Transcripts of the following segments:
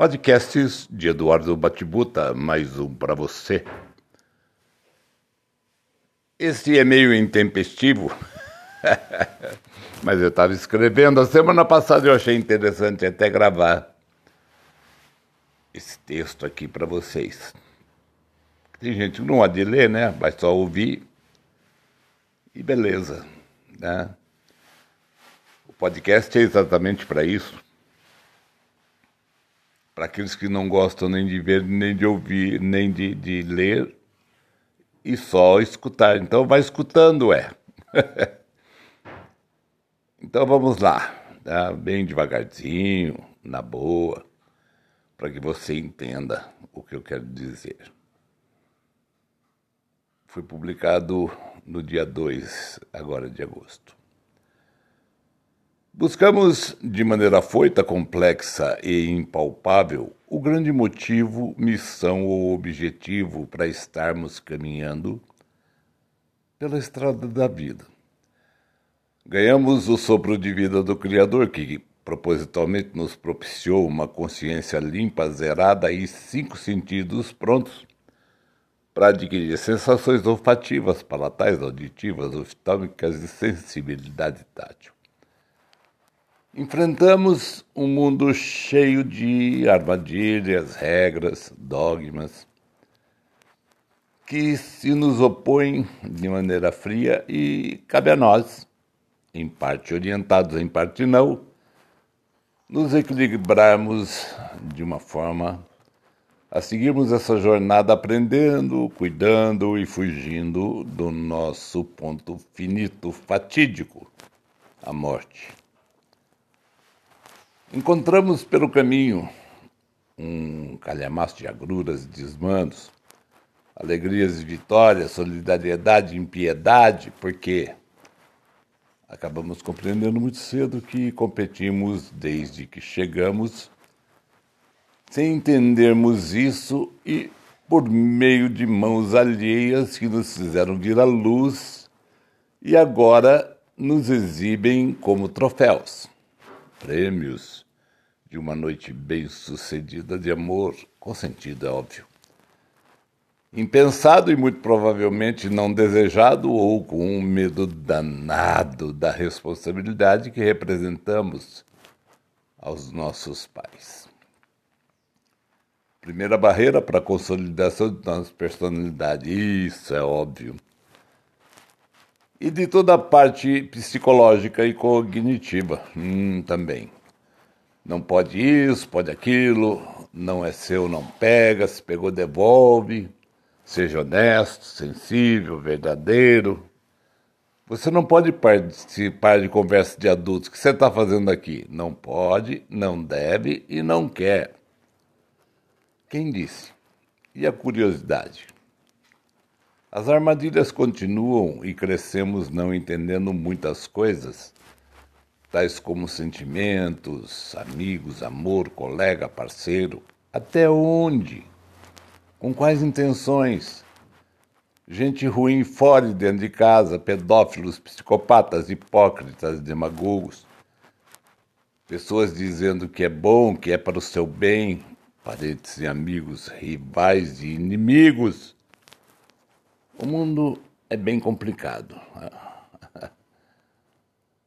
Podcasts de Eduardo Batibuta, mais um para você. Esse é meio intempestivo, mas eu estava escrevendo. A semana passada eu achei interessante até gravar esse texto aqui para vocês. Tem gente que não há de ler, né? Vai só ouvir e beleza, né? O podcast é exatamente para isso para aqueles que não gostam nem de ver, nem de ouvir, nem de, de ler, e só escutar. Então vai escutando, é. então vamos lá, tá? bem devagarzinho, na boa, para que você entenda o que eu quero dizer. Foi publicado no dia 2, agora de agosto. Buscamos de maneira foita, complexa e impalpável o grande motivo, missão ou objetivo para estarmos caminhando pela estrada da vida. Ganhamos o sopro de vida do Criador, que propositalmente nos propiciou uma consciência limpa, zerada e cinco sentidos prontos para adquirir sensações olfativas, palatais, auditivas, oftálmicas e sensibilidade tátil. Enfrentamos um mundo cheio de armadilhas, regras, dogmas, que se nos opõem de maneira fria e cabe a nós, em parte orientados, em parte não, nos equilibrarmos de uma forma a seguirmos essa jornada aprendendo, cuidando e fugindo do nosso ponto finito, fatídico, a morte. Encontramos pelo caminho um calhamaço de agruras e desmandos, alegrias e vitórias, solidariedade e impiedade, porque acabamos compreendendo muito cedo que competimos desde que chegamos, sem entendermos isso e por meio de mãos alheias que nos fizeram vir à luz e agora nos exibem como troféus prêmios de uma noite bem-sucedida de amor, consentido, é óbvio. Impensado e muito provavelmente não desejado ou com um medo danado da responsabilidade que representamos aos nossos pais. Primeira barreira para a consolidação de nossa personalidade, isso é óbvio e de toda a parte psicológica e cognitiva hum, também. Não pode isso, pode aquilo, não é seu, não pega, se pegou, devolve. Seja honesto, sensível, verdadeiro. Você não pode participar de conversa de adultos. O que você está fazendo aqui? Não pode, não deve e não quer. Quem disse? E a curiosidade? As armadilhas continuam e crescemos não entendendo muitas coisas, tais como sentimentos, amigos, amor, colega, parceiro. Até onde? Com quais intenções? Gente ruim fora e dentro de casa, pedófilos, psicopatas, hipócritas, demagogos. Pessoas dizendo que é bom, que é para o seu bem, parentes e amigos, rivais e inimigos o mundo é bem complicado.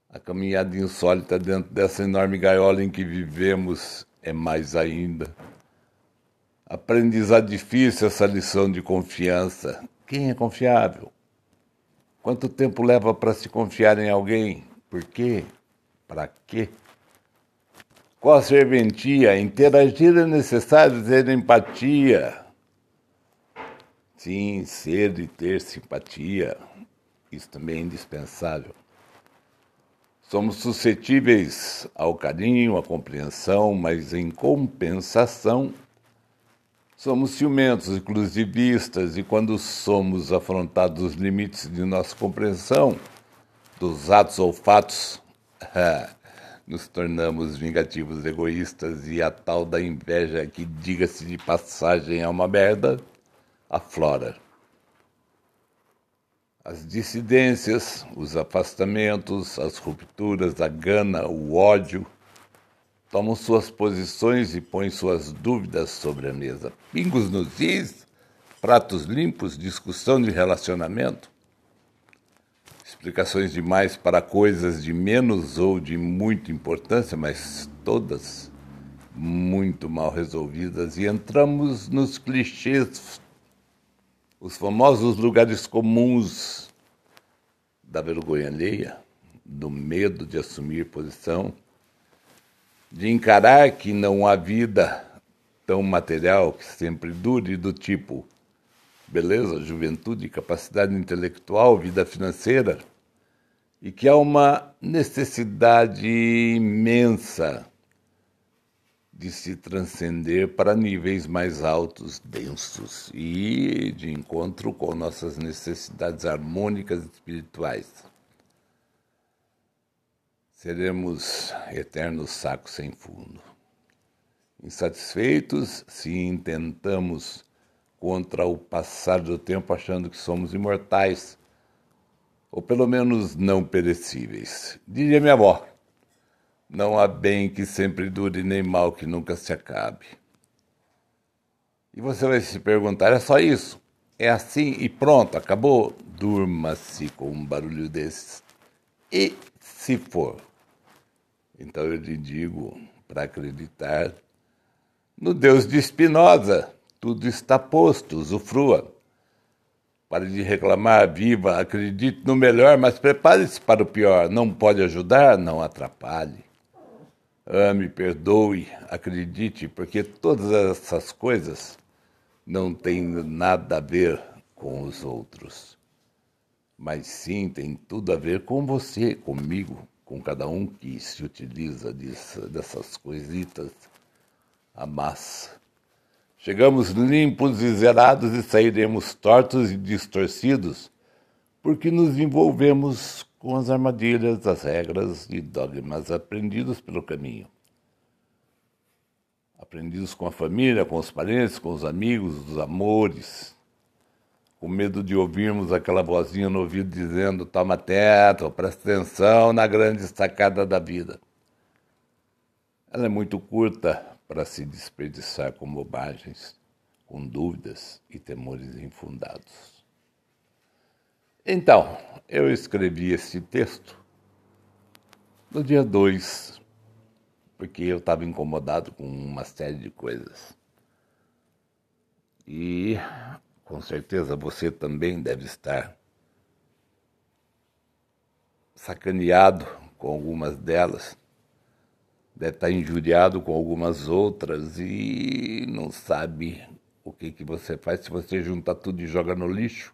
A caminhada insólita dentro dessa enorme gaiola em que vivemos é mais ainda. Aprendizado difícil essa lição de confiança. Quem é confiável? Quanto tempo leva para se confiar em alguém? Por quê? Para quê? Qual a serventia? Interagir é necessário ter empatia. Sim, ser e ter simpatia, isso também é indispensável. Somos suscetíveis ao carinho, à compreensão, mas em compensação, somos ciumentos, exclusivistas, e quando somos afrontados os limites de nossa compreensão dos atos ou fatos, nos tornamos vingativos, egoístas, e a tal da inveja que, diga-se de passagem, é uma merda aflora. As dissidências, os afastamentos, as rupturas, a gana, o ódio tomam suas posições e põem suas dúvidas sobre a mesa. Pingos nos is, pratos limpos, discussão de relacionamento, explicações demais para coisas de menos ou de muita importância, mas todas muito mal resolvidas, e entramos nos clichês, os famosos lugares comuns da vergonha alheia, do medo de assumir posição de encarar que não há vida tão material que sempre dure, do tipo beleza, juventude, capacidade intelectual, vida financeira, e que há uma necessidade imensa de se transcender para níveis mais altos, densos e de encontro com nossas necessidades harmônicas espirituais seremos eternos sacos sem fundo. Insatisfeitos se intentamos contra o passar do tempo achando que somos imortais, ou pelo menos não perecíveis. Diria minha avó: não há bem que sempre dure, nem mal que nunca se acabe. E você vai se perguntar: é só isso? É assim e pronto, acabou? Durma-se com um barulho desses. E se for? Então eu lhe digo para acreditar no Deus de Spinoza. Tudo está posto, usufrua. Pare de reclamar, viva, acredite no melhor, mas prepare-se para o pior. Não pode ajudar, não atrapalhe. Ame, perdoe, acredite, porque todas essas coisas não têm nada a ver com os outros, mas sim tem tudo a ver com você, comigo, com cada um que se utiliza disso, dessas coisitas, a massa. Chegamos limpos e zerados e sairemos tortos e distorcidos, porque nos envolvemos com as armadilhas, as regras e dogmas aprendidos pelo caminho. Aprendidos com a família, com os parentes, com os amigos, os amores, com medo de ouvirmos aquela vozinha no ouvido dizendo: toma teto, presta atenção na grande sacada da vida. Ela é muito curta para se desperdiçar com bobagens, com dúvidas e temores infundados. Então, eu escrevi esse texto no dia 2, porque eu estava incomodado com uma série de coisas. E com certeza você também deve estar sacaneado com algumas delas, deve estar injuriado com algumas outras e não sabe o que, que você faz se você junta tudo e joga no lixo.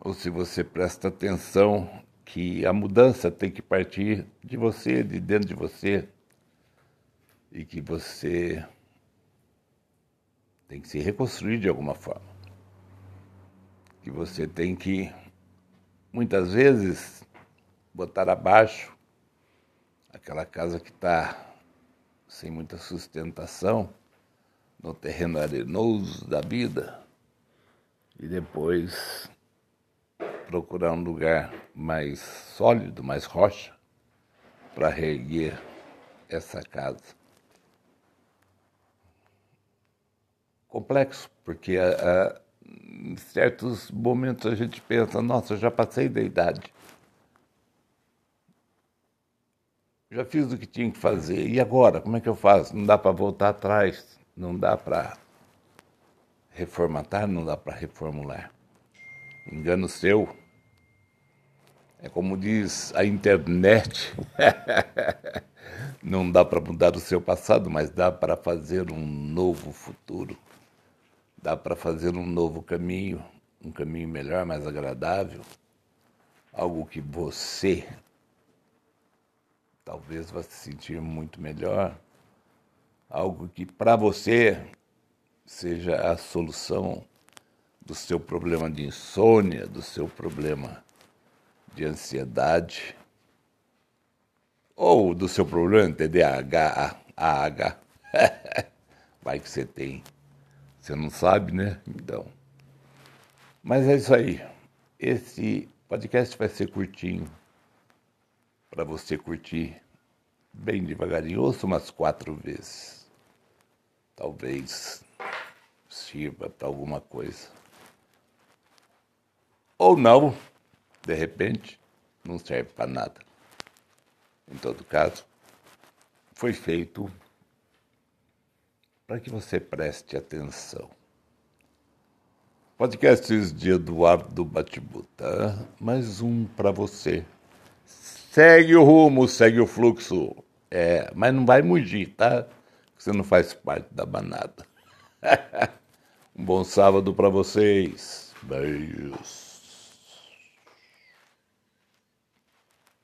Ou se você presta atenção que a mudança tem que partir de você, de dentro de você, e que você tem que se reconstruir de alguma forma. Que você tem que, muitas vezes, botar abaixo aquela casa que está sem muita sustentação no terreno arenoso da vida e depois procurar um lugar mais sólido, mais rocha, para reerguer essa casa. complexo, porque a, a, em certos momentos a gente pensa, nossa, já passei da idade. Já fiz o que tinha que fazer. E agora? Como é que eu faço? Não dá para voltar atrás. Não dá para reformatar, não dá para reformular. Engano seu. É como diz a internet. não dá para mudar o seu passado, mas dá para fazer um novo futuro. Dá para fazer um novo caminho, um caminho melhor, mais agradável, algo que você talvez vá se sentir muito melhor, algo que para você seja a solução do seu problema de insônia, do seu problema de ansiedade, ou do seu problema de TDAH, AH. Vai que você tem. Você não sabe, né? Então. Mas é isso aí. Esse podcast vai ser curtinho para você curtir bem devagarinho, ouça umas quatro vezes. Talvez sirva para alguma coisa. Ou não, de repente, não serve para nada. Em todo caso, foi feito para que você preste atenção. Podcasts de Eduardo Batibuta, mais um para você. Segue o rumo, segue o fluxo. É, mas não vai mugir, tá? Você não faz parte da manada. um bom sábado para vocês. Beijos.